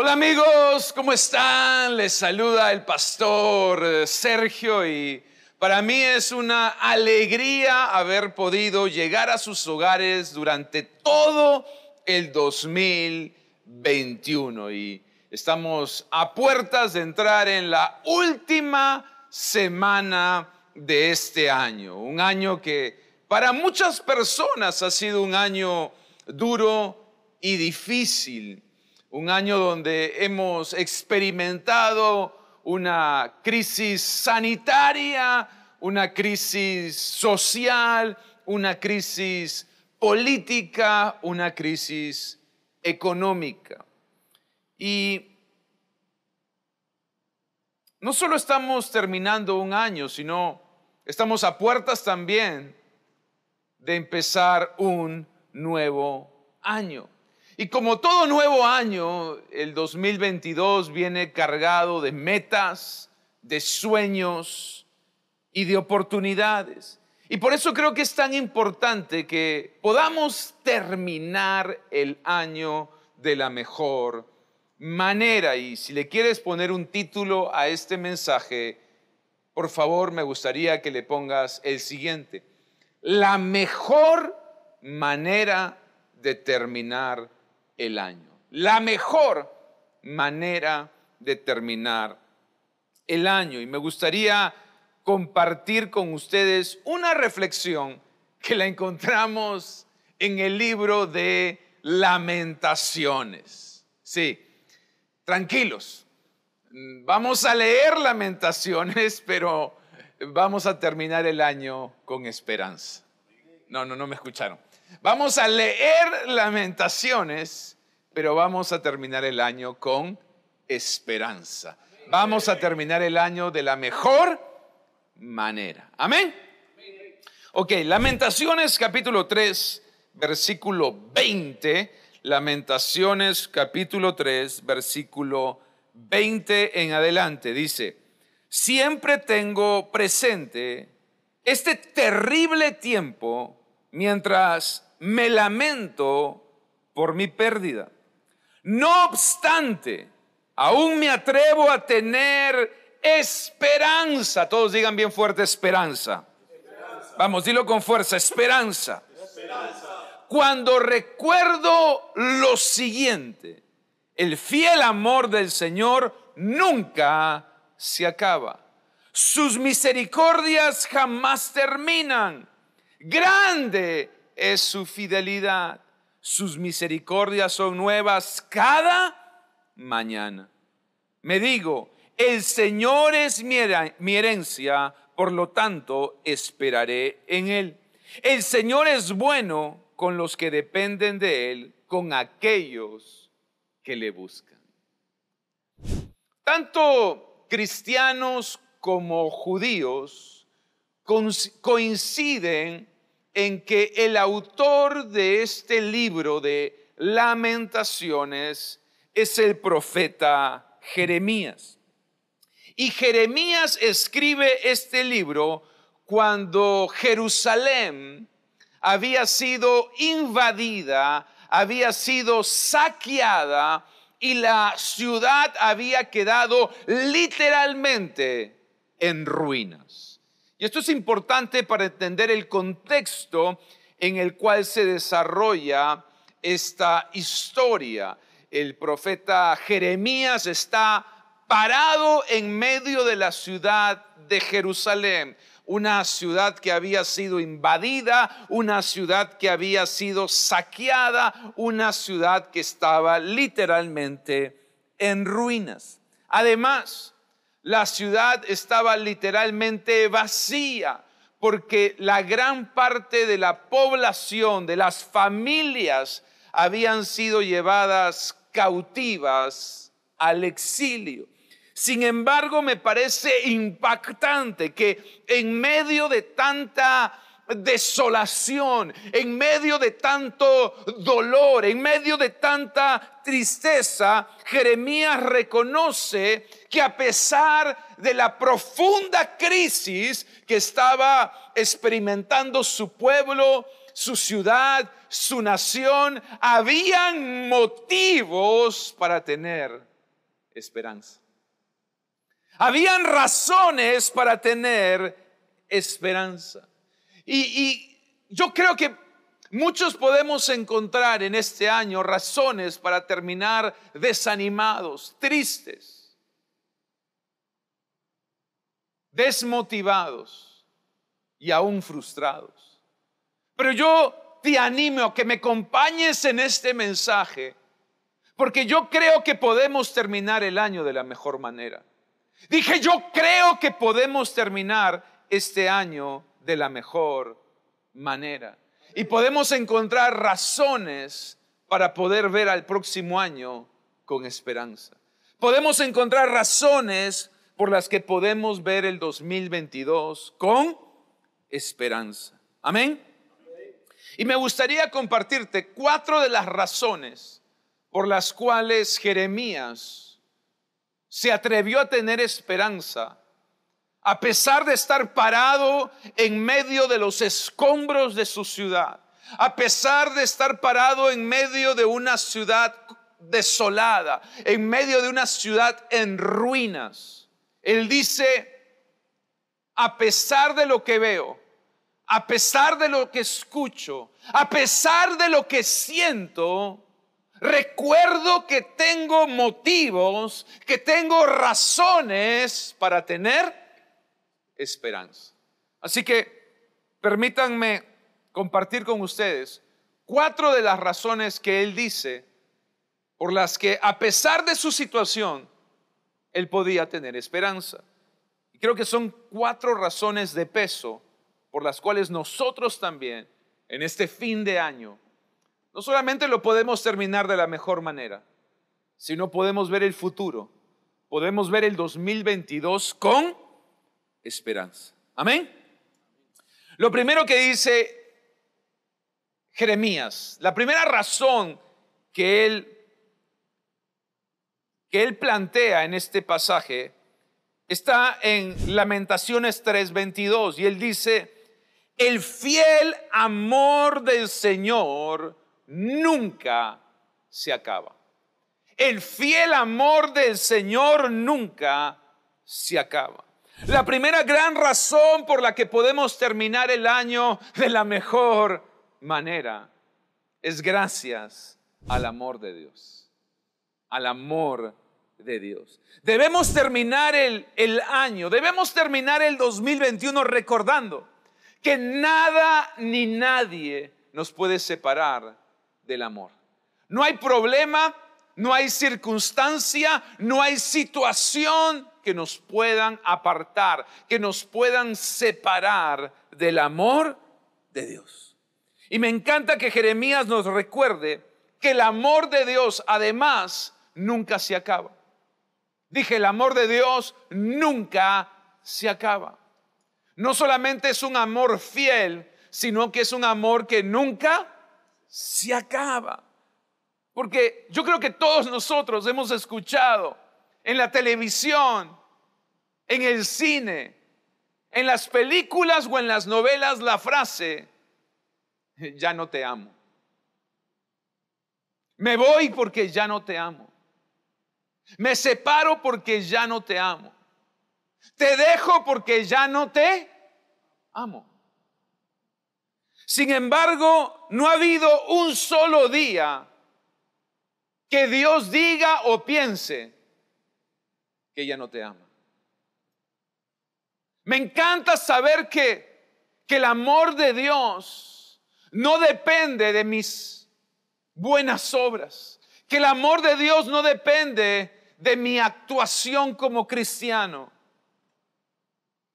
Hola amigos, ¿cómo están? Les saluda el pastor eh, Sergio y para mí es una alegría haber podido llegar a sus hogares durante todo el 2021 y estamos a puertas de entrar en la última semana de este año, un año que para muchas personas ha sido un año duro y difícil un año donde hemos experimentado una crisis sanitaria, una crisis social, una crisis política, una crisis económica. Y no solo estamos terminando un año, sino estamos a puertas también de empezar un nuevo año. Y como todo nuevo año, el 2022 viene cargado de metas, de sueños y de oportunidades. Y por eso creo que es tan importante que podamos terminar el año de la mejor manera. Y si le quieres poner un título a este mensaje, por favor me gustaría que le pongas el siguiente. La mejor manera de terminar el año. La mejor manera de terminar el año. Y me gustaría compartir con ustedes una reflexión que la encontramos en el libro de lamentaciones. Sí, tranquilos. Vamos a leer lamentaciones, pero vamos a terminar el año con esperanza. No, no, no me escucharon. Vamos a leer lamentaciones, pero vamos a terminar el año con esperanza. Vamos a terminar el año de la mejor manera. Amén. Ok, lamentaciones capítulo 3, versículo 20. Lamentaciones capítulo 3, versículo 20 en adelante. Dice, siempre tengo presente este terrible tiempo mientras me lamento por mi pérdida. No obstante, aún me atrevo a tener esperanza. Todos digan bien fuerte esperanza. Vamos, dilo con fuerza, esperanza. Cuando recuerdo lo siguiente, el fiel amor del Señor nunca se acaba. Sus misericordias jamás terminan Grande es su fidelidad. Sus misericordias son nuevas cada mañana. Me digo, el Señor es mi herencia, por lo tanto esperaré en Él. El Señor es bueno con los que dependen de Él, con aquellos que le buscan. Tanto cristianos como judíos coinciden en que el autor de este libro de lamentaciones es el profeta Jeremías. Y Jeremías escribe este libro cuando Jerusalén había sido invadida, había sido saqueada y la ciudad había quedado literalmente en ruinas. Y esto es importante para entender el contexto en el cual se desarrolla esta historia. El profeta Jeremías está parado en medio de la ciudad de Jerusalén, una ciudad que había sido invadida, una ciudad que había sido saqueada, una ciudad que estaba literalmente en ruinas. Además, la ciudad estaba literalmente vacía porque la gran parte de la población, de las familias, habían sido llevadas cautivas al exilio. Sin embargo, me parece impactante que en medio de tanta desolación, en medio de tanto dolor, en medio de tanta tristeza, Jeremías reconoce que a pesar de la profunda crisis que estaba experimentando su pueblo, su ciudad, su nación, habían motivos para tener esperanza. Habían razones para tener esperanza. Y, yo creo que muchos podemos encontrar en este año razones para terminar desanimados, tristes, desmotivados y aún frustrados. Pero yo te animo a que me acompañes en este mensaje, porque yo creo que podemos terminar el año de la mejor manera. Dije, yo creo que podemos terminar este año de la mejor manera. Y podemos encontrar razones para poder ver al próximo año con esperanza. Podemos encontrar razones por las que podemos ver el 2022 con esperanza. Amén. Y me gustaría compartirte cuatro de las razones por las cuales Jeremías se atrevió a tener esperanza, a pesar de estar parado en medio de los escombros de su ciudad, a pesar de estar parado en medio de una ciudad desolada, en medio de una ciudad en ruinas. Él dice, a pesar de lo que veo, a pesar de lo que escucho, a pesar de lo que siento, recuerdo que tengo motivos, que tengo razones para tener esperanza. Así que permítanme compartir con ustedes cuatro de las razones que él dice por las que a pesar de su situación, él podía tener esperanza. Y creo que son cuatro razones de peso por las cuales nosotros también en este fin de año no solamente lo podemos terminar de la mejor manera, sino podemos ver el futuro, podemos ver el 2022 con esperanza. Amén. Lo primero que dice Jeremías, la primera razón que él que él plantea en este pasaje está en Lamentaciones 3:22 y él dice, el fiel amor del Señor nunca se acaba. El fiel amor del Señor nunca se acaba. La primera gran razón por la que podemos terminar el año de la mejor manera es gracias al amor de Dios. Al amor de Dios. Debemos terminar el, el año, debemos terminar el 2021 recordando que nada ni nadie nos puede separar del amor. No hay problema, no hay circunstancia, no hay situación que nos puedan apartar, que nos puedan separar del amor de Dios. Y me encanta que Jeremías nos recuerde que el amor de Dios además nunca se acaba. Dije, el amor de Dios nunca se acaba. No solamente es un amor fiel, sino que es un amor que nunca se acaba. Porque yo creo que todos nosotros hemos escuchado en la televisión, en el cine, en las películas o en las novelas la frase, ya no te amo. Me voy porque ya no te amo. Me separo porque ya no te amo. Te dejo porque ya no te amo. Sin embargo, no ha habido un solo día que Dios diga o piense que ella no te ama. Me encanta saber que, que el amor de Dios no depende de mis buenas obras, que el amor de Dios no depende de mi actuación como cristiano,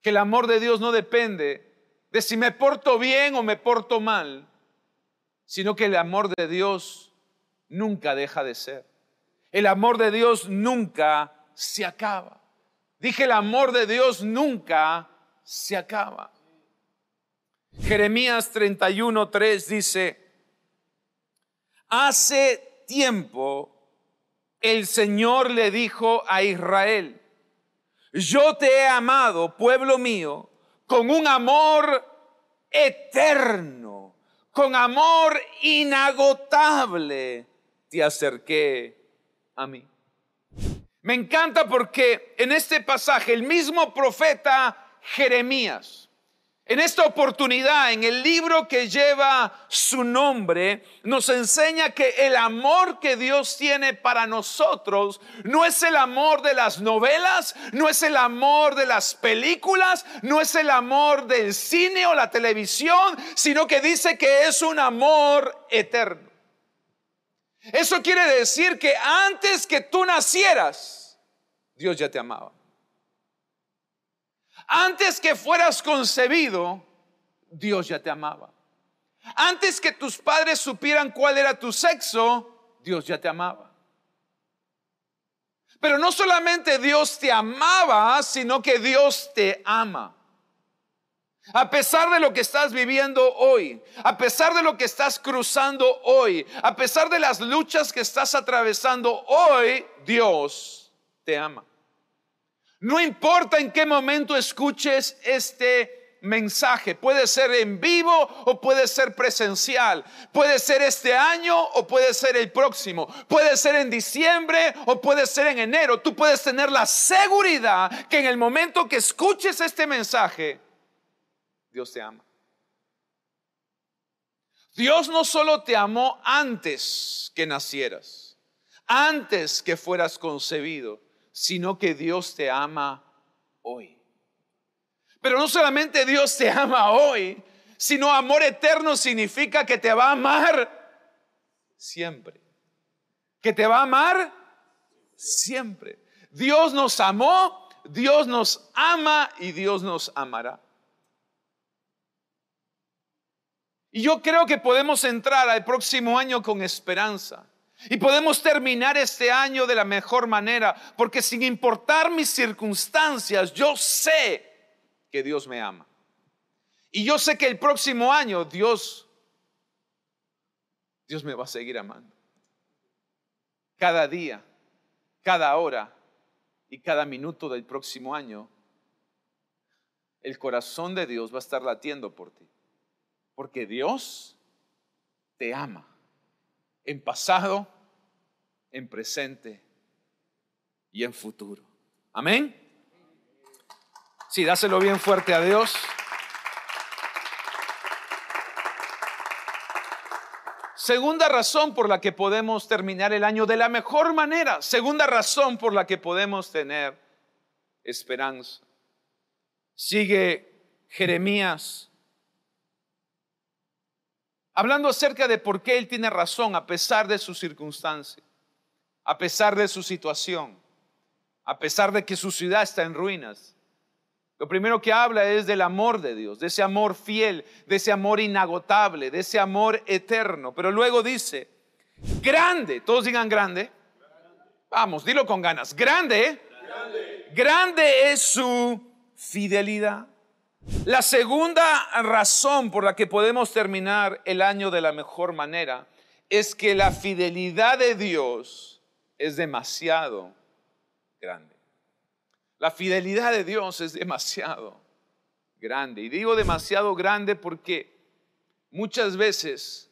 que el amor de Dios no depende de si me porto bien o me porto mal, sino que el amor de Dios nunca deja de ser. El amor de Dios nunca se acaba. Dije, el amor de Dios nunca se acaba. Jeremías 31:3 dice, hace tiempo el Señor le dijo a Israel, yo te he amado, pueblo mío, con un amor eterno, con amor inagotable te acerqué a mí. Me encanta porque en este pasaje el mismo profeta Jeremías, en esta oportunidad, en el libro que lleva su nombre, nos enseña que el amor que Dios tiene para nosotros no es el amor de las novelas, no es el amor de las películas, no es el amor del cine o la televisión, sino que dice que es un amor eterno. Eso quiere decir que antes que tú nacieras, Dios ya te amaba. Antes que fueras concebido, Dios ya te amaba. Antes que tus padres supieran cuál era tu sexo, Dios ya te amaba. Pero no solamente Dios te amaba, sino que Dios te ama. A pesar de lo que estás viviendo hoy, a pesar de lo que estás cruzando hoy, a pesar de las luchas que estás atravesando hoy, Dios te ama. No importa en qué momento escuches este mensaje, puede ser en vivo o puede ser presencial, puede ser este año o puede ser el próximo, puede ser en diciembre o puede ser en enero. Tú puedes tener la seguridad que en el momento que escuches este mensaje, Dios te ama. Dios no solo te amó antes que nacieras, antes que fueras concebido, sino que Dios te ama hoy. Pero no solamente Dios te ama hoy, sino amor eterno significa que te va a amar siempre. Que te va a amar siempre. Dios nos amó, Dios nos ama y Dios nos amará. Y yo creo que podemos entrar al próximo año con esperanza. Y podemos terminar este año de la mejor manera, porque sin importar mis circunstancias, yo sé que Dios me ama. Y yo sé que el próximo año Dios, Dios me va a seguir amando. Cada día, cada hora y cada minuto del próximo año, el corazón de Dios va a estar latiendo por ti. Porque Dios te ama en pasado, en presente y en futuro. Amén. Sí, dáselo bien fuerte a Dios. Segunda razón por la que podemos terminar el año de la mejor manera. Segunda razón por la que podemos tener esperanza. Sigue Jeremías hablando acerca de por qué él tiene razón a pesar de su circunstancia, a pesar de su situación, a pesar de que su ciudad está en ruinas. Lo primero que habla es del amor de Dios, de ese amor fiel, de ese amor inagotable, de ese amor eterno. Pero luego dice, grande, todos digan grande. Vamos, dilo con ganas. Grande, grande, grande es su fidelidad. La segunda razón por la que podemos terminar el año de la mejor manera es que la fidelidad de Dios es demasiado grande. La fidelidad de Dios es demasiado grande. Y digo demasiado grande porque muchas veces,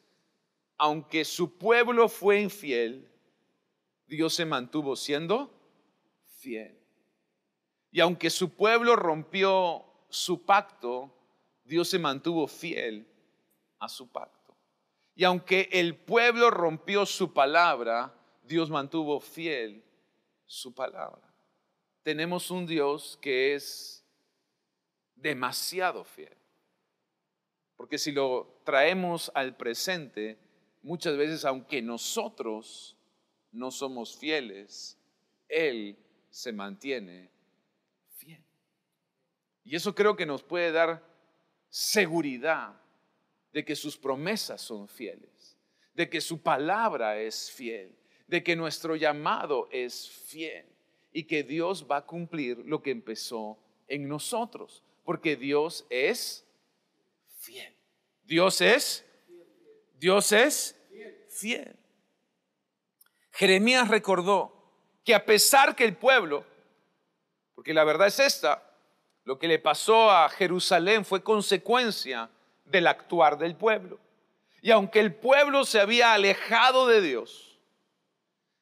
aunque su pueblo fue infiel, Dios se mantuvo siendo fiel. Y aunque su pueblo rompió su pacto, Dios se mantuvo fiel a su pacto. Y aunque el pueblo rompió su palabra, Dios mantuvo fiel su palabra. Tenemos un Dios que es demasiado fiel. Porque si lo traemos al presente, muchas veces, aunque nosotros no somos fieles, Él se mantiene y eso creo que nos puede dar seguridad de que sus promesas son fieles, de que su palabra es fiel, de que nuestro llamado es fiel y que Dios va a cumplir lo que empezó en nosotros, porque Dios es fiel. Dios es, Dios es fiel. Jeremías recordó que a pesar que el pueblo, porque la verdad es esta, lo que le pasó a Jerusalén fue consecuencia del actuar del pueblo. Y aunque el pueblo se había alejado de Dios,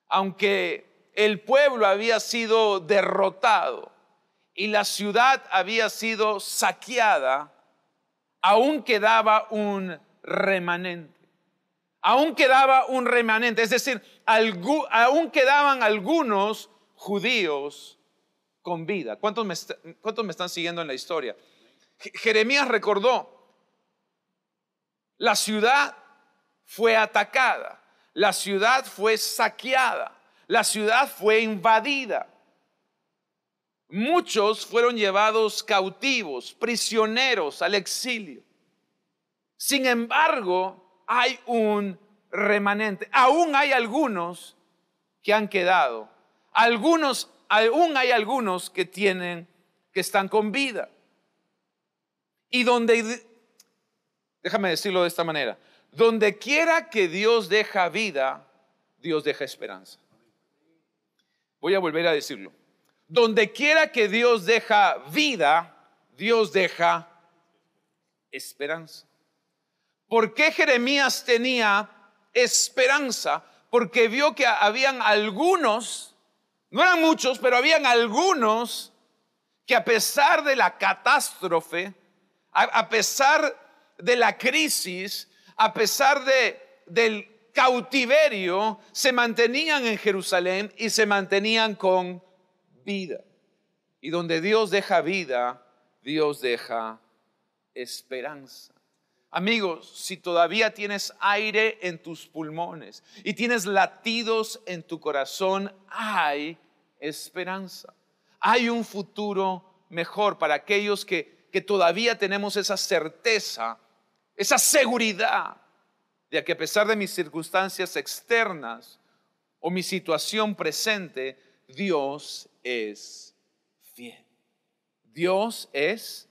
aunque el pueblo había sido derrotado y la ciudad había sido saqueada, aún quedaba un remanente. Aún quedaba un remanente, es decir, aún quedaban algunos judíos con vida. ¿Cuántos me, ¿Cuántos me están siguiendo en la historia? Jeremías recordó, la ciudad fue atacada, la ciudad fue saqueada, la ciudad fue invadida. Muchos fueron llevados cautivos, prisioneros al exilio. Sin embargo, hay un remanente. Aún hay algunos que han quedado. Algunos, aún hay algunos que tienen, que están con vida. Y donde, déjame decirlo de esta manera, donde quiera que Dios deja vida, Dios deja esperanza. Voy a volver a decirlo. Donde quiera que Dios deja vida, Dios deja esperanza. ¿Por qué Jeremías tenía esperanza? Porque vio que habían algunos, no eran muchos, pero habían algunos que a pesar de la catástrofe, a, pesar de la crisis, a pesar de, del cautiverio, se mantenían en Jerusalén y se mantenían con vida. Y donde Dios deja vida, Dios deja esperanza. Amigos, si todavía tienes aire en tus pulmones y tienes latidos en tu corazón, hay esperanza. Hay un futuro mejor para aquellos que, que todavía tenemos esa certeza, esa seguridad de que a pesar de mis circunstancias externas o mi situación presente, Dios es fiel. Dios es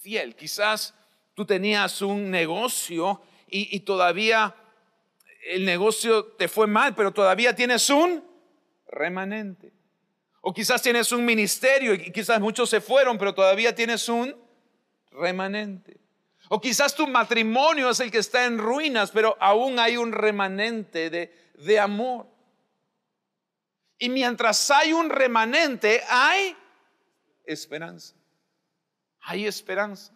fiel. Quizás tú tenías un negocio y, todavía el negocio te fue mal, pero todavía tienes un remanente. O quizás tienes un ministerio y quizás muchos se fueron, pero todavía tienes un remanente. O quizás tu matrimonio es el que está en ruinas, pero aún hay un remanente de, de amor. Y mientras hay un remanente, hay esperanza. Hay esperanza.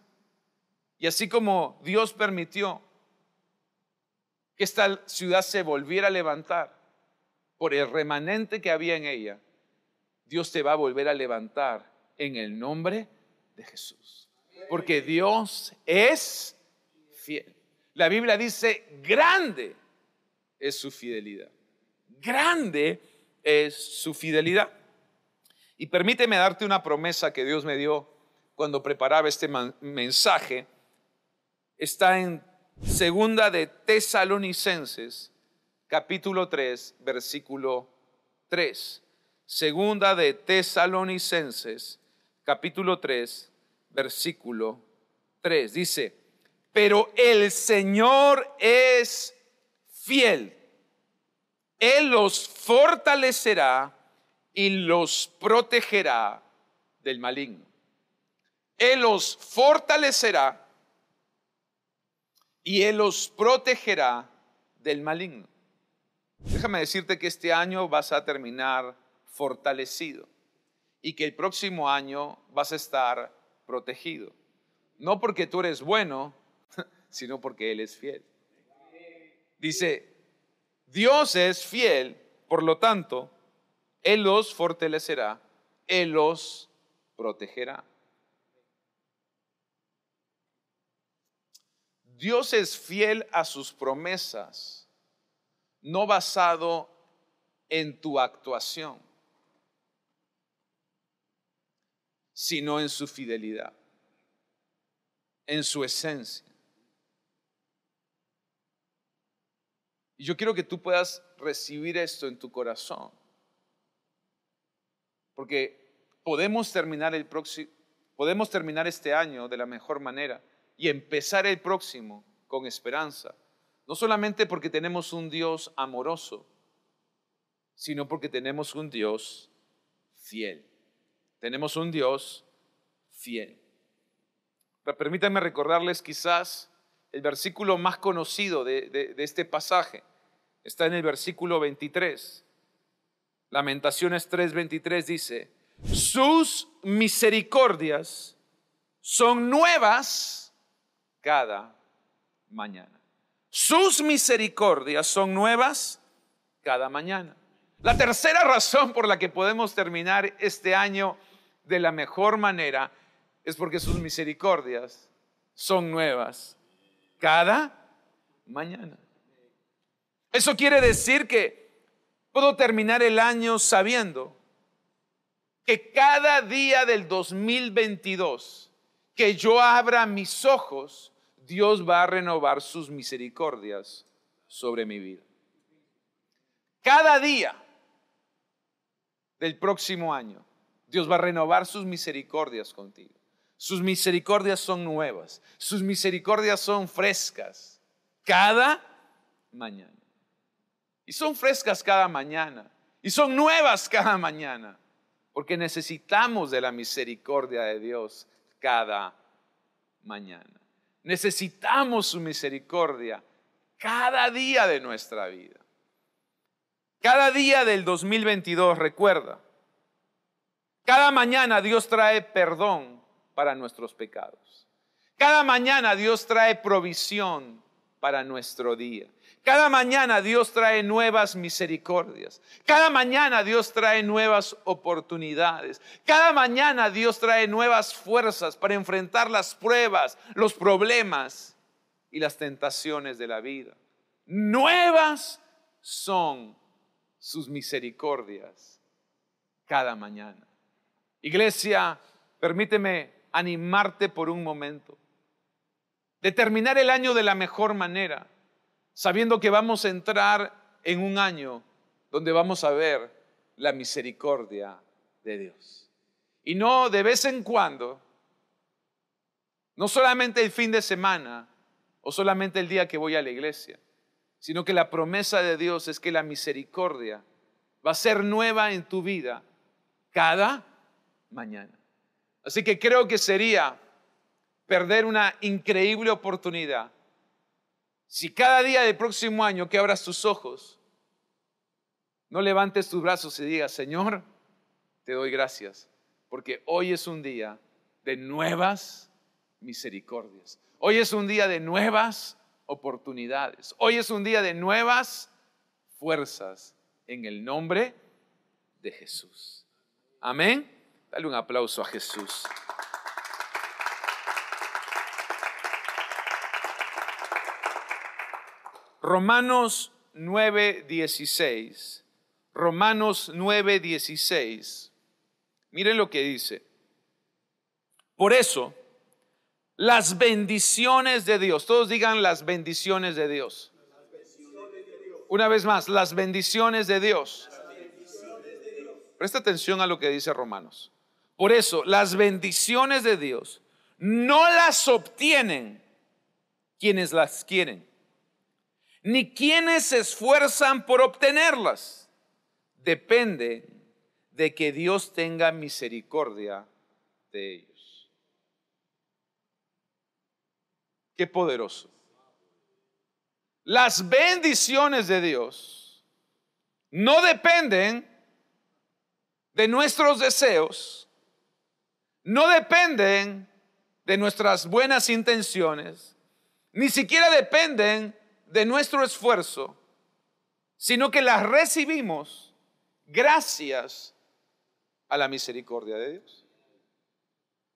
Y así como Dios permitió que esta ciudad se volviera a levantar por el remanente que había en ella, Dios te va a volver a levantar en el nombre de Jesús. Porque Dios es fiel. La Biblia dice, grande es su fidelidad. Grande es su fidelidad. Y permíteme darte una promesa que Dios me dio cuando preparaba este mensaje está en segunda de Tesalonicenses, capítulo 3, versículo 3. Segunda de Tesalonicenses, capítulo 3, versículo 3. Dice, pero el Señor es fiel. Él los fortalecerá y los protegerá del maligno. Él los fortalecerá y Él los protegerá del maligno. Déjame decirte que este año vas a terminar fortalecido y que el próximo año vas a estar protegido. No porque tú eres bueno, sino porque Él es fiel. Dice, Dios es fiel, por lo tanto, Él los fortalecerá, Él los protegerá. Dios es fiel a sus promesas, no basado en tu actuación, sino en su fidelidad, en su esencia. Y yo quiero que tú puedas recibir esto en tu corazón, porque podemos terminar el próximo, podemos terminar este año de la mejor manera y empezar el próximo con esperanza. No solamente porque tenemos un Dios amoroso, sino porque tenemos un Dios fiel. Tenemos un Dios fiel. Permítanme recordarles quizás el versículo más conocido de este pasaje está en el versículo 23. Lamentaciones 3:23 dice, sus misericordias son nuevas cada mañana. Sus misericordias son nuevas cada mañana. La tercera razón por la que podemos terminar este año de la mejor manera es porque sus misericordias son nuevas cada mañana. Eso quiere decir que puedo terminar el año sabiendo que cada día del 2022 que yo abra mis ojos, Dios va a renovar sus misericordias sobre mi vida. Cada día del próximo año, Dios va a renovar sus misericordias contigo. Sus misericordias son nuevas, sus misericordias son frescas cada mañana. Y son frescas cada mañana. Y son nuevas cada mañana. Porque necesitamos de la misericordia de Dios cada mañana. Necesitamos su misericordia cada día de nuestra vida. Cada día del 2022, recuerda, cada mañana Dios trae perdón para nuestros pecados. Cada mañana Dios trae provisión para nuestro día. Cada mañana Dios trae nuevas misericordias. Cada mañana Dios trae nuevas oportunidades. Cada mañana Dios trae nuevas fuerzas para enfrentar las pruebas, los problemas y las tentaciones de la vida. Nuevas son sus misericordias cada mañana. Iglesia, permíteme animarte por un momento. De terminar el año de la mejor manera sabiendo que vamos a entrar en un año donde vamos a ver la misericordia de Dios. Y no de vez en cuando, no solamente el fin de semana o solamente el día que voy a la iglesia, sino que la promesa de Dios es que la misericordia va a ser nueva en tu vida cada mañana. Así que creo que sería perder una increíble oportunidad si cada día del próximo año que abras tus ojos, no levantes tus brazos y digas, Señor, te doy gracias, porque hoy es un día de nuevas misericordias. Hoy es un día de nuevas oportunidades. Hoy es un día de nuevas fuerzas en el nombre de Jesús. Amén. Dale un aplauso a Jesús. Romanos 9:16. Romanos 9:16. Miren lo que dice. Por eso, las bendiciones de Dios, todos digan las bendiciones de Dios. Una vez más, las bendiciones de Dios. Presta atención a lo que dice Romanos. Por eso, las bendiciones de Dios no las obtienen quienes las quieren ni quienes se esfuerzan por obtenerlas. Depende de que Dios tenga misericordia de ellos. Qué poderoso. Las bendiciones de Dios no dependen de nuestros deseos, no dependen de nuestras buenas intenciones, ni siquiera dependen de nuestro esfuerzo, sino que las recibimos gracias a la misericordia de Dios.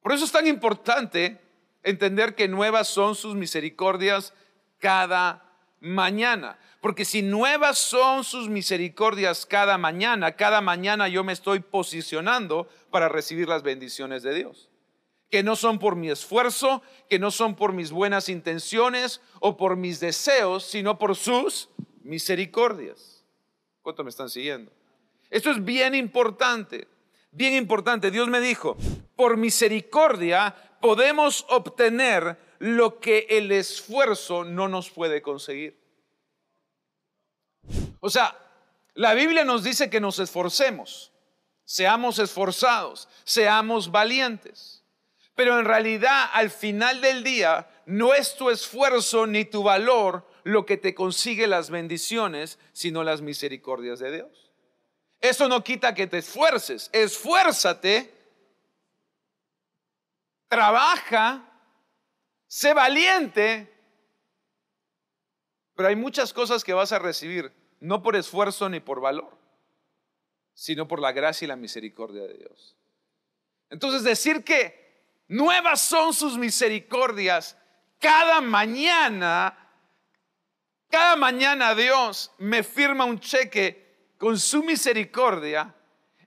Por eso es tan importante entender que nuevas son sus misericordias cada mañana. Porque si nuevas son sus misericordias cada mañana, cada mañana yo me estoy posicionando para recibir las bendiciones de Dios que no son por mi esfuerzo, que no son por mis buenas intenciones o por mis deseos, sino por sus misericordias. ¿Cuánto me están siguiendo? Esto es bien importante, bien importante. Dios me dijo, por misericordia podemos obtener lo que el esfuerzo no nos puede conseguir. O sea, la Biblia nos dice que nos esforcemos, seamos esforzados, seamos valientes. Pero en realidad, al final del día, no es tu esfuerzo ni tu valor lo que te consigue las bendiciones, sino las misericordias de Dios. Eso no quita que te esfuerces. Esfuérzate, trabaja, sé valiente, pero hay muchas cosas que vas a recibir, no por esfuerzo ni por valor, sino por la gracia y la misericordia de Dios. Entonces decir que nuevas son sus misericordias cada mañana, cada mañana Dios me firma un cheque con su misericordia,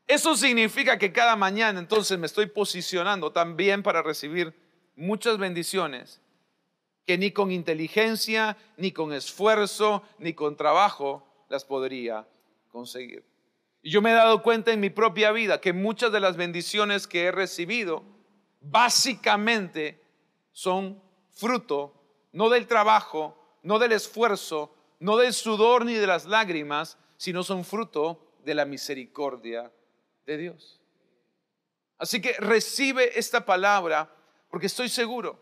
eso significa que cada mañana entonces me estoy posicionando también para recibir muchas bendiciones que ni con inteligencia, ni con esfuerzo, ni con trabajo las podría conseguir. Y yo me he dado cuenta en mi propia vida que muchas de las bendiciones que he recibido básicamente son fruto no del trabajo, no del esfuerzo, no del sudor ni de las lágrimas, sino son fruto de la misericordia de Dios. Así que recibe esta palabra porque estoy seguro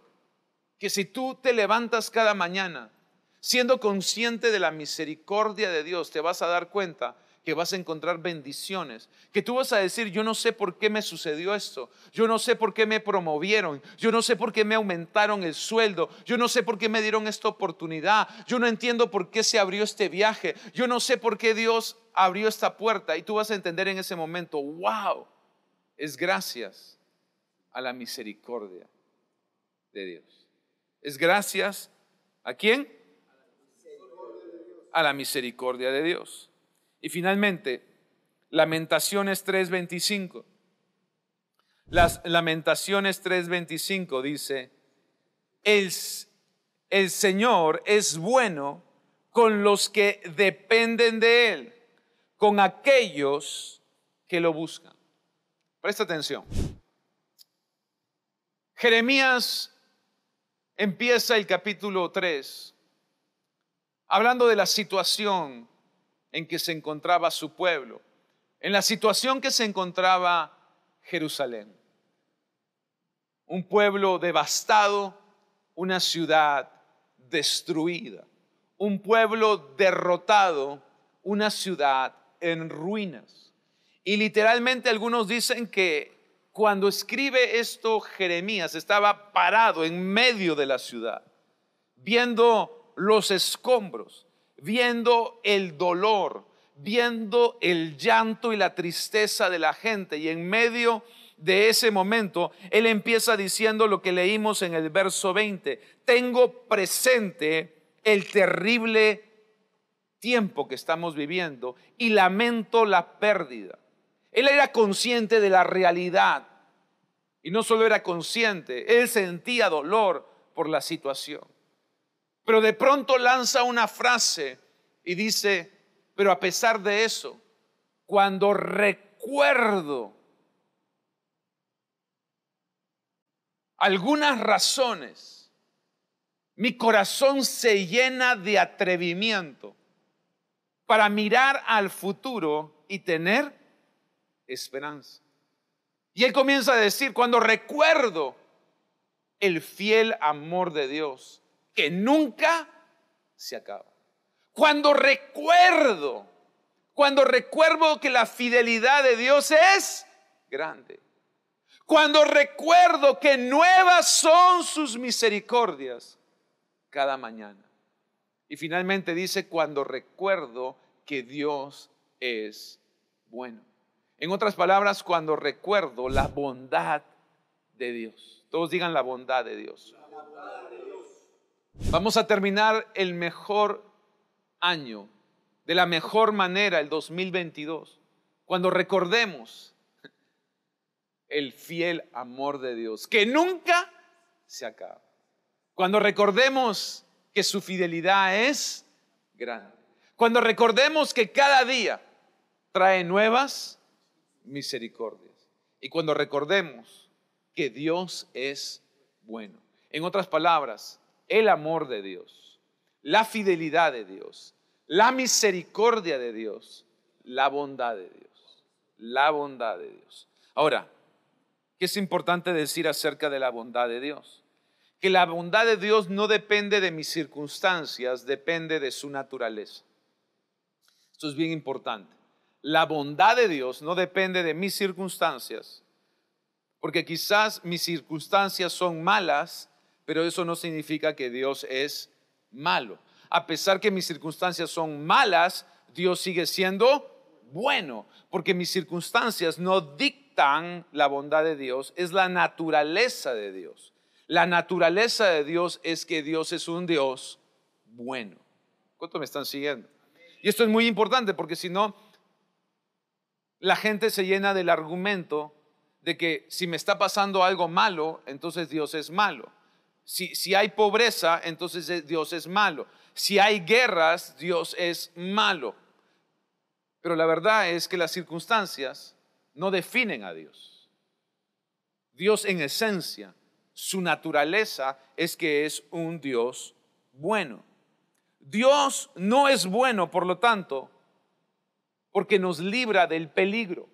que si tú te levantas cada mañana siendo consciente de la misericordia de Dios, te vas a dar cuenta que vas a encontrar bendiciones, que tú vas a decir, yo no sé por qué me sucedió esto, yo no sé por qué me promovieron, yo no sé por qué me aumentaron el sueldo, yo no sé por qué me dieron esta oportunidad, yo no entiendo por qué se abrió este viaje, yo no sé por qué Dios abrió esta puerta y tú vas a entender en ese momento, wow, es gracias a la misericordia de Dios. Es gracias a quién? A la misericordia de Dios. Y finalmente, Lamentaciones 3:25. Las Lamentaciones 3:25 dice, el, el Señor es bueno con los que dependen de Él, con aquellos que lo buscan. Presta atención. Jeremías empieza el capítulo 3 hablando de la situación en que se encontraba su pueblo, en la situación que se encontraba Jerusalén. Un pueblo devastado, una ciudad destruida, un pueblo derrotado, una ciudad en ruinas. Y literalmente algunos dicen que cuando escribe esto Jeremías estaba parado en medio de la ciudad, viendo los escombros, viendo el dolor, viendo el llanto y la tristeza de la gente. Y en medio de ese momento, él empieza diciendo lo que leímos en el verso 20. Tengo presente el terrible tiempo que estamos viviendo y lamento la pérdida. Él era consciente de la realidad y no solo era consciente, él sentía dolor por la situación. Pero de pronto lanza una frase y dice, pero a pesar de eso, cuando recuerdo algunas razones, mi corazón se llena de atrevimiento para mirar al futuro y tener esperanza. Y él comienza a decir, cuando recuerdo el fiel amor de Dios, que nunca se acaba. Cuando recuerdo, cuando recuerdo que la fidelidad de Dios es grande. Cuando recuerdo que nuevas son sus misericordias cada mañana. Y finalmente dice, cuando recuerdo que Dios es bueno. En otras palabras, cuando recuerdo la bondad de Dios. Todos digan la bondad de Dios. Vamos a terminar el mejor año, de la mejor manera, el 2022, cuando recordemos el fiel amor de Dios, que nunca se acaba. Cuando recordemos que su fidelidad es grande. Cuando recordemos que cada día trae nuevas misericordias. Y cuando recordemos que Dios es bueno. En otras palabras, el amor de Dios, la fidelidad de Dios, la misericordia de Dios, la bondad de Dios, la bondad de Dios. Ahora, que es importante decir acerca de la bondad de Dios. Que la bondad de Dios no depende de mis circunstancias, depende de su naturaleza. Esto es bien importante. La bondad de Dios no depende de mis circunstancias, porque quizás mis circunstancias son malas, pero eso no significa que Dios es malo. A pesar que mis circunstancias son malas, Dios sigue siendo bueno, porque mis circunstancias no dictan la bondad de Dios, es la naturaleza de Dios. La naturaleza de Dios es que Dios es un Dios bueno. ¿Cuánto me están siguiendo? Y esto es muy importante porque si no, la gente se llena del argumento de que si me está pasando algo malo, entonces Dios es malo. Si, hay pobreza, entonces Dios es malo. Si hay guerras, Dios es malo. Pero la verdad es que las circunstancias no definen a Dios. Dios en esencia, su naturaleza es que es un Dios bueno. Dios no es bueno, por lo tanto, porque nos libra del peligro.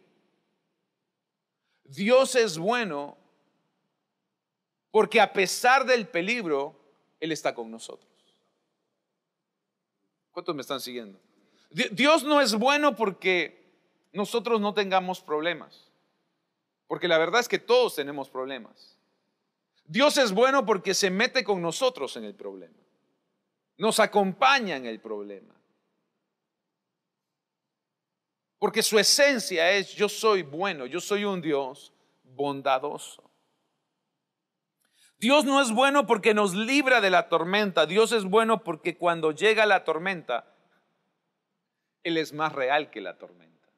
Dios es bueno porque a pesar del peligro, Él está con nosotros. ¿Cuántos me están siguiendo? Dios no es bueno porque nosotros no tengamos problemas. Porque la verdad es que todos tenemos problemas. Dios es bueno porque se mete con nosotros en el problema. Nos acompaña en el problema. Porque su esencia es yo soy bueno, yo soy un Dios bondadoso. Dios no es bueno porque nos libra de la tormenta. Dios es bueno porque cuando llega la tormenta, él es más real que la tormenta.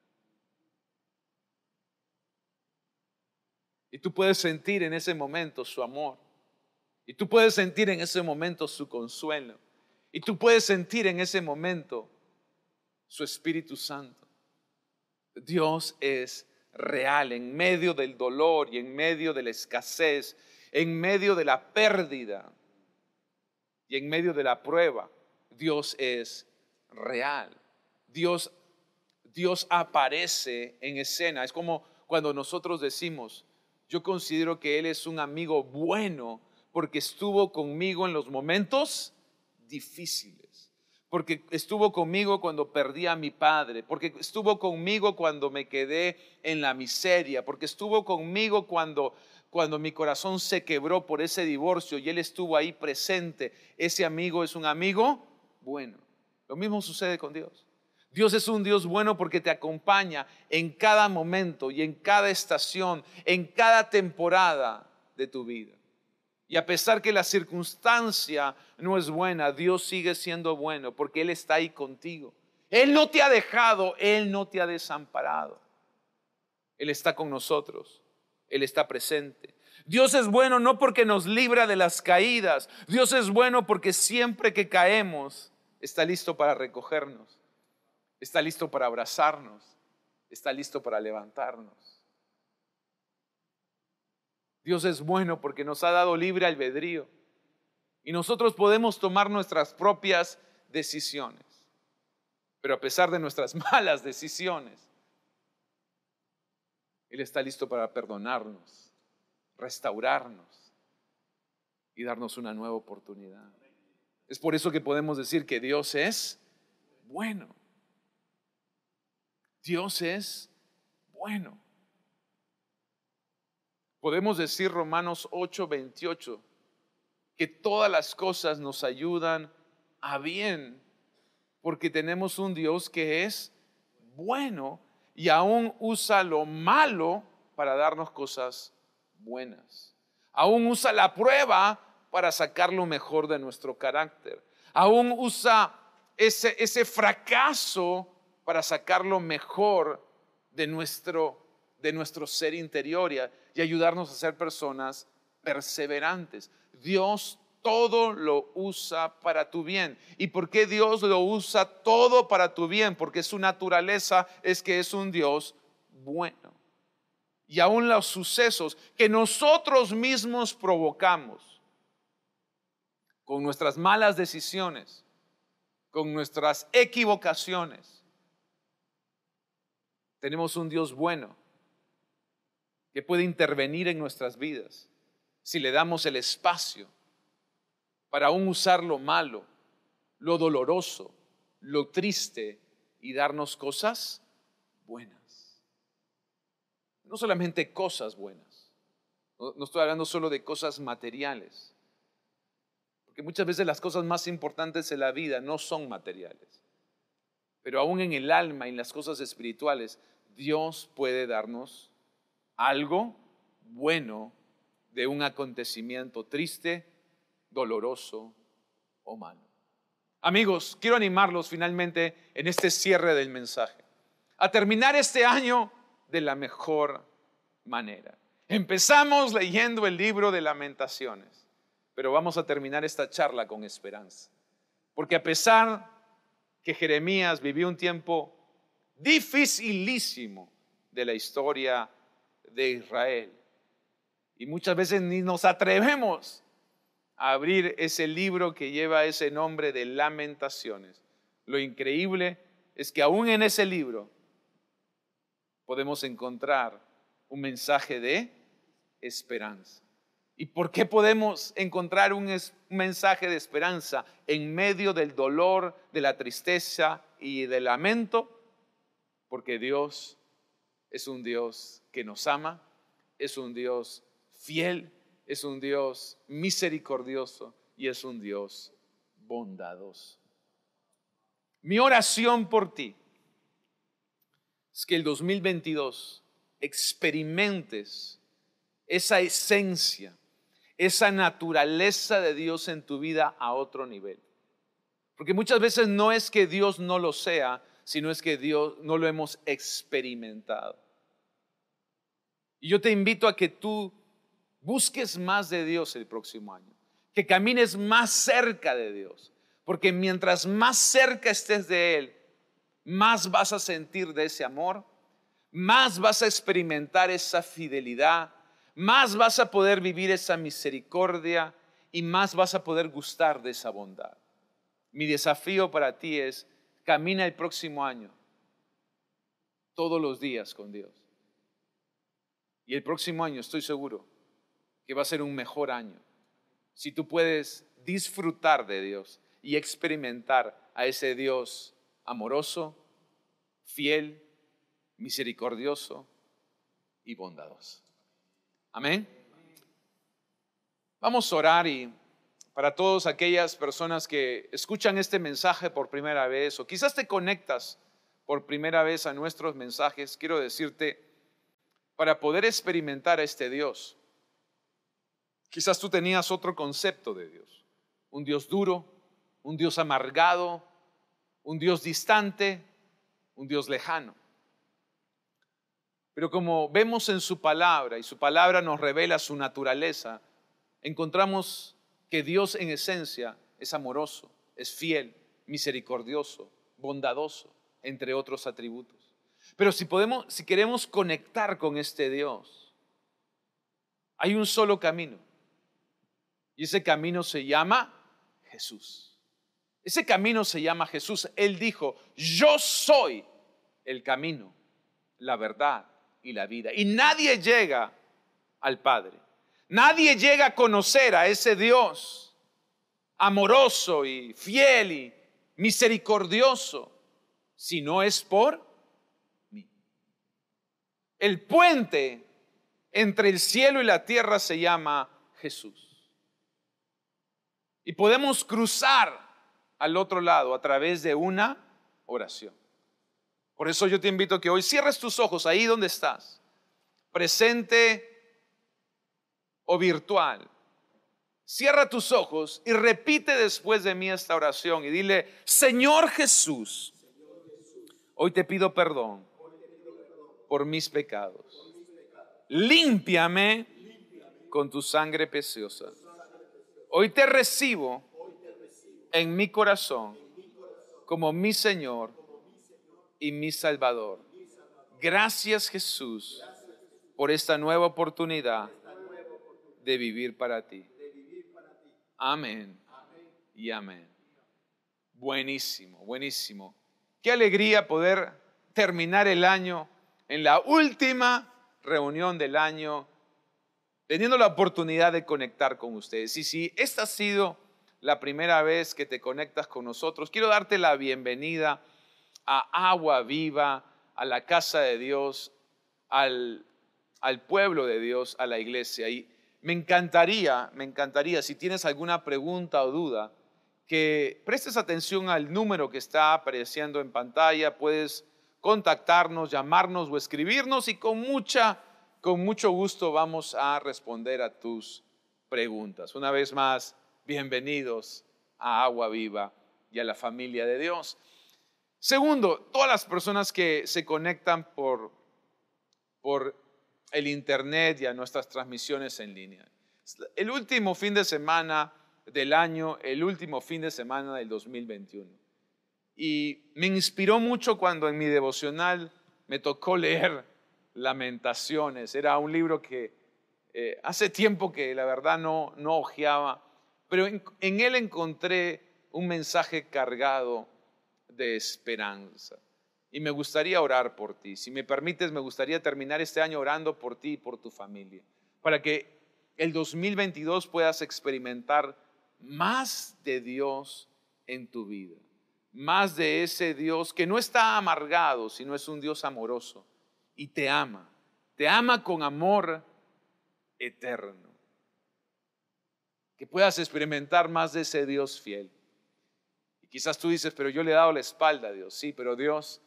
Y tú puedes sentir en ese momento su amor. Y tú puedes sentir en ese momento su consuelo. Y tú puedes sentir en ese momento su Espíritu Santo. Dios es real en medio del dolor y en medio de la escasez, en medio de la pérdida y en medio de la prueba. Dios es real. Dios, Dios aparece en escena. Es como cuando nosotros decimos, yo considero que Él es un amigo bueno porque estuvo conmigo en los momentos difíciles, porque estuvo conmigo cuando perdí a mi padre, porque estuvo conmigo cuando me quedé en la miseria, porque estuvo conmigo cuando cuando mi corazón se quebró por ese divorcio y Él estuvo ahí presente. Ese amigo es un amigo bueno. Lo mismo sucede con Dios. Dios es un Dios bueno porque te acompaña en cada momento y en cada estación, en cada temporada de tu vida. Y a pesar que la circunstancia no es buena, Dios sigue siendo bueno porque Él está ahí contigo. Él no te ha dejado, Él no te ha desamparado. Él está con nosotros, Él está presente. Dios es bueno no porque nos libra de las caídas, Dios es bueno porque siempre que caemos está listo para recogernos está listo para abrazarnos, está listo para levantarnos. Dios es bueno porque nos ha dado libre albedrío y nosotros podemos tomar nuestras propias decisiones. Pero a pesar de nuestras malas decisiones, Él está listo para perdonarnos, restaurarnos y darnos una nueva oportunidad. Es por eso que podemos decir que Dios es bueno. Dios es bueno. Podemos decir Romanos 8, 28, que todas las cosas nos ayudan a bien, porque tenemos un Dios que es bueno y aún usa lo malo para darnos cosas buenas. Aún usa la prueba para sacar lo mejor de nuestro carácter. Aún usa ese, ese fracaso para sacar lo mejor de nuestro, de nuestro ser interior y, y ayudarnos a ser personas perseverantes. Dios todo lo usa para tu bien. ¿Y por qué Dios lo usa todo para tu bien? Porque su naturaleza es que es un Dios bueno. Y aún los sucesos que nosotros mismos provocamos con nuestras malas decisiones, con nuestras equivocaciones, tenemos un Dios bueno que puede intervenir en nuestras vidas si le damos el espacio para aún usar lo malo, lo doloroso, lo triste y darnos cosas buenas. No solamente cosas buenas. No, estoy hablando solo de cosas materiales. Porque muchas veces las cosas más importantes en la vida no son materiales. Pero aún en el alma en las cosas espirituales, Dios puede darnos algo bueno de un acontecimiento triste, doloroso o malo. Amigos, quiero animarlos finalmente en este cierre del mensaje a terminar este año de la mejor manera. Empezamos leyendo el libro de lamentaciones, pero vamos a terminar esta charla con esperanza. Porque a pesar que Jeremías vivió un tiempo dificilísimo de la historia de Israel. Y muchas veces ni nos atrevemos abrir ese libro que lleva ese nombre de lamentaciones. Lo increíble es que aún en ese libro podemos encontrar un mensaje de esperanza. ¿Y por qué podemos encontrar un, mensaje de esperanza en medio del dolor, de la tristeza y del lamento? Porque Dios es un Dios que nos ama, es un Dios fiel, es un Dios misericordioso y es un Dios bondadoso. Mi oración por ti es que el 2022 experimentes esa esencia, esa naturaleza de Dios en tu vida a otro nivel. Porque muchas veces no es que Dios no lo sea, sino es que Dios no lo hemos experimentado. Y yo te invito a que tú busques más de Dios el próximo año, que camines más cerca de Dios, porque mientras más cerca estés de Él, más vas a sentir de ese amor, más vas a experimentar esa fidelidad, más vas a poder vivir esa misericordia y más vas a poder gustar de esa bondad. Mi desafío para ti es, camina el próximo año todos los días con Dios. Y el próximo año estoy seguro que va a ser un mejor año. Si tú puedes disfrutar de Dios y experimentar a ese Dios amoroso, fiel, misericordioso y bondadoso. Amén. Vamos a orar y para todas aquellas personas que escuchan este mensaje por primera vez o quizás te conectas por primera vez a nuestros mensajes, quiero decirte, para poder experimentar a este Dios. Quizás tú tenías otro concepto de Dios, un Dios duro, un Dios amargado, un Dios distante, un Dios lejano. Pero como vemos en su palabra y su palabra nos revela su naturaleza, encontramos que Dios en esencia es amoroso, es fiel, misericordioso, bondadoso, entre otros atributos. Pero si podemos, si queremos conectar con este Dios, hay un solo camino. Y ese camino se llama Jesús. Ese camino se llama Jesús. Él dijo, yo soy el camino, la verdad y la vida. Y nadie llega al Padre. Nadie llega a conocer a ese Dios amoroso y fiel y misericordioso si no es por el puente entre el cielo y la tierra se llama Jesús. Y podemos cruzar al otro lado a través de una oración. Por eso yo te invito a que hoy cierres tus ojos ahí donde estás, presente o virtual. Cierra tus ojos y repite después de mí esta oración y dile, Señor Jesús, hoy te pido perdón por mis pecados. Límpiame con tu sangre preciosa. Hoy te recibo en mi corazón como mi Señor y mi Salvador. Gracias Jesús por esta nueva oportunidad de vivir para ti. Amén y amén. Buenísimo, buenísimo. Qué alegría poder terminar el año en la última reunión del año, teniendo la oportunidad de conectar con ustedes. Y si esta ha sido la primera vez que te conectas con nosotros, quiero darte la bienvenida a Agua Viva, a la casa de Dios, al, pueblo de Dios, a la iglesia. Y me encantaría, me encantaría, si tienes alguna pregunta o duda, que prestes atención al número que está apareciendo en pantalla. Puedes contactarnos, llamarnos o escribirnos y con mucha, con mucho gusto vamos a responder a tus preguntas. Una vez más, bienvenidos a Agua Viva y a la familia de Dios. Segundo, todas las personas que se conectan por, por el Internet y a nuestras transmisiones en línea. El último fin de semana del año, el último fin de semana del 2021. Y me inspiró mucho cuando en mi devocional me tocó leer Lamentaciones. Era un libro que eh, hace tiempo que la verdad no, no ojeaba, pero en, en él encontré un mensaje cargado de esperanza. Y me gustaría orar por ti. Si me permites, me gustaría terminar este año orando por ti y por tu familia, para que el 2022 puedas experimentar más de Dios en tu vida, más de ese Dios que no está amargado, sino es un Dios amoroso y te ama, te ama con amor eterno. Que puedas experimentar más de ese Dios fiel. Y quizás tú dices, pero yo le he dado la espalda a Dios. Sí, pero Dios,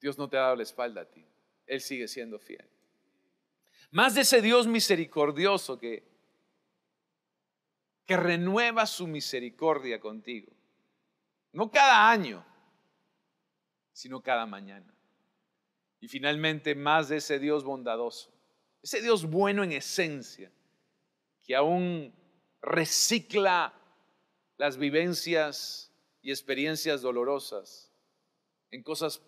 Dios no te ha dado la espalda a ti. Él sigue siendo fiel. Más de ese Dios misericordioso que que renueva su misericordia contigo. No cada año, sino cada mañana. Y finalmente más de ese Dios bondadoso, ese Dios bueno en esencia, que aún recicla las vivencias y experiencias dolorosas en cosas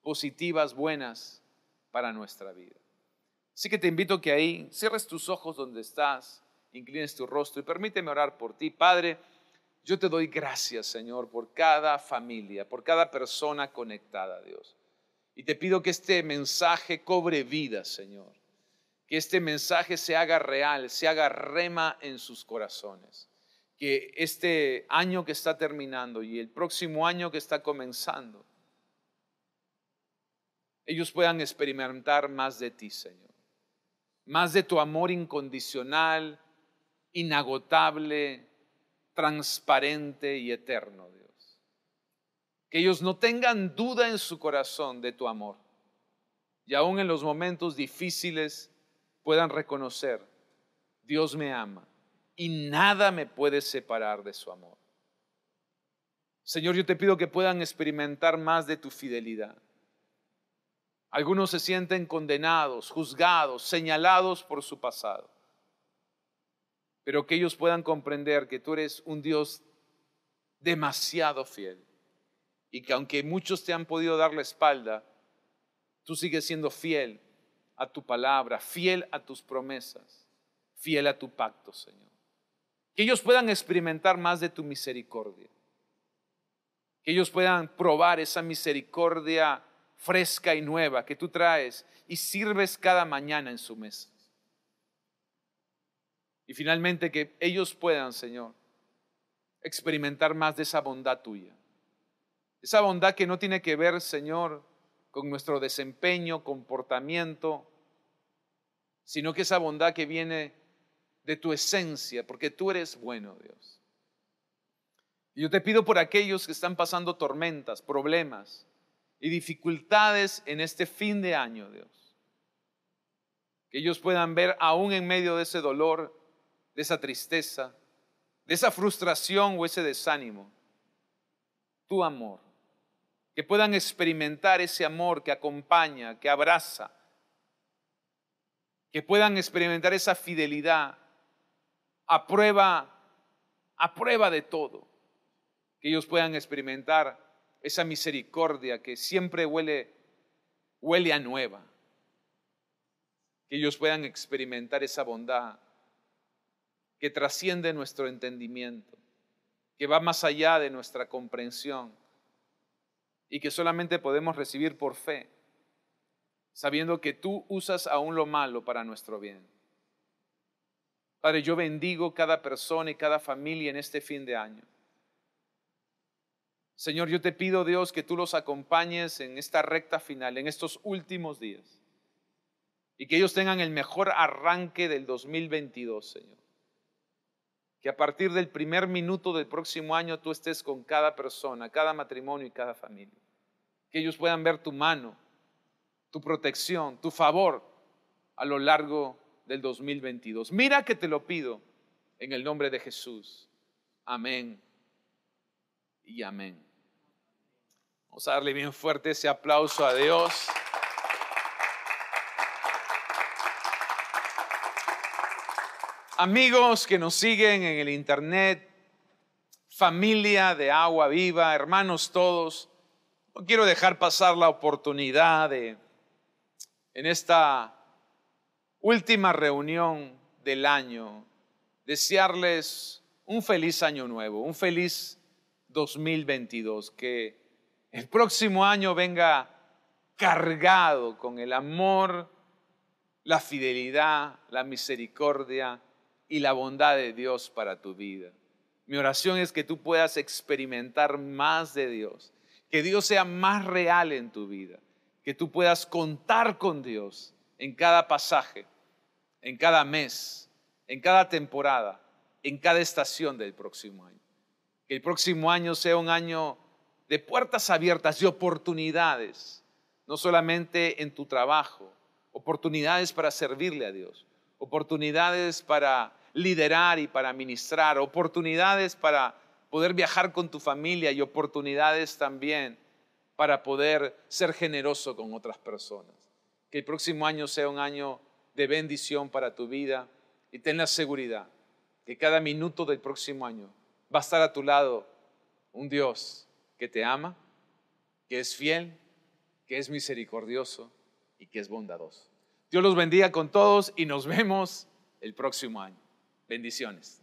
positivas, buenas para nuestra vida. Así que te invito que ahí cierres tus ojos donde estás inclines tu rostro y permíteme orar por ti. Padre, yo te doy gracias, Señor, por cada familia, por cada persona conectada, Dios. Y te pido que este mensaje cobre vida, Señor. Que este mensaje se haga real, se haga rema en sus corazones. Que este año que está terminando y el próximo año que está comenzando, ellos puedan experimentar más de ti, Señor. Más de tu amor incondicional, inagotable, transparente y eterno, Dios. Que ellos no tengan duda en su corazón de tu amor. Y aún en los momentos difíciles puedan reconocer, Dios me ama y nada me puede separar de su amor. Señor, yo te pido que puedan experimentar más de tu fidelidad. Algunos se sienten condenados, juzgados, señalados por su pasado pero que ellos puedan comprender que tú eres un Dios demasiado fiel y que aunque muchos te han podido dar la espalda, tú sigues siendo fiel a tu palabra, fiel a tus promesas, fiel a tu pacto, Señor. Que ellos puedan experimentar más de tu misericordia. Que ellos puedan probar esa misericordia fresca y nueva que tú traes y sirves cada mañana en su mesa. Y finalmente que ellos puedan, Señor, experimentar más de esa bondad tuya. Esa bondad que no tiene que ver, Señor, con nuestro desempeño, comportamiento, sino que esa bondad que viene de tu esencia, porque tú eres bueno, Dios. Y yo te pido por aquellos que están pasando tormentas, problemas y dificultades en este fin de año, Dios. Que ellos puedan ver aún en medio de ese dolor de esa tristeza, de esa frustración o ese desánimo, tu amor. Que puedan experimentar ese amor que acompaña, que abraza. Que puedan experimentar esa fidelidad a prueba, a prueba de todo. Que ellos puedan experimentar esa misericordia que siempre huele, huele a nueva. Que ellos puedan experimentar esa bondad que trasciende nuestro entendimiento, que va más allá de nuestra comprensión y que solamente podemos recibir por fe. sabiendo que tú usas aún lo malo para nuestro bien. Padre, yo bendigo cada persona y cada familia en este fin de año. Señor, yo te pido, Dios, que tú los acompañes en esta recta final, en estos últimos días, y que ellos tengan el mejor arranque del 2022, Señor. Que a partir del primer minuto del próximo año tú estés con cada persona, cada matrimonio y cada familia. Que ellos puedan ver tu mano, tu protección, tu favor a lo largo del 2022. Mira que te lo pido en el nombre de Jesús. Amén y amén. Vamos a darle bien fuerte ese aplauso a Dios. Amigos que nos siguen en el internet, familia de agua viva, hermanos todos, no quiero dejar pasar la oportunidad de, en esta última reunión del año, desearles un feliz año nuevo, un feliz 2022, que el próximo año venga cargado con el amor, la fidelidad, la misericordia y la bondad de Dios para tu vida. Mi oración es que tú puedas experimentar más de Dios, que Dios sea más real en tu vida, que tú puedas contar con Dios en cada pasaje, en cada mes, en cada temporada, en cada estación del próximo año. Que el próximo año sea un año de puertas abiertas y oportunidades, no solamente en tu trabajo, oportunidades para servirle a Dios, oportunidades para liderar y para ministrar, oportunidades para poder viajar con tu familia y oportunidades también para poder ser generoso con otras personas. Que el próximo año sea un año de bendición para tu vida y ten la seguridad que cada minuto del próximo año va a estar a tu lado un Dios que te ama, que es fiel, que es misericordioso y que es bondadoso. Dios los bendiga con todos y nos vemos el próximo año. Bendiciones.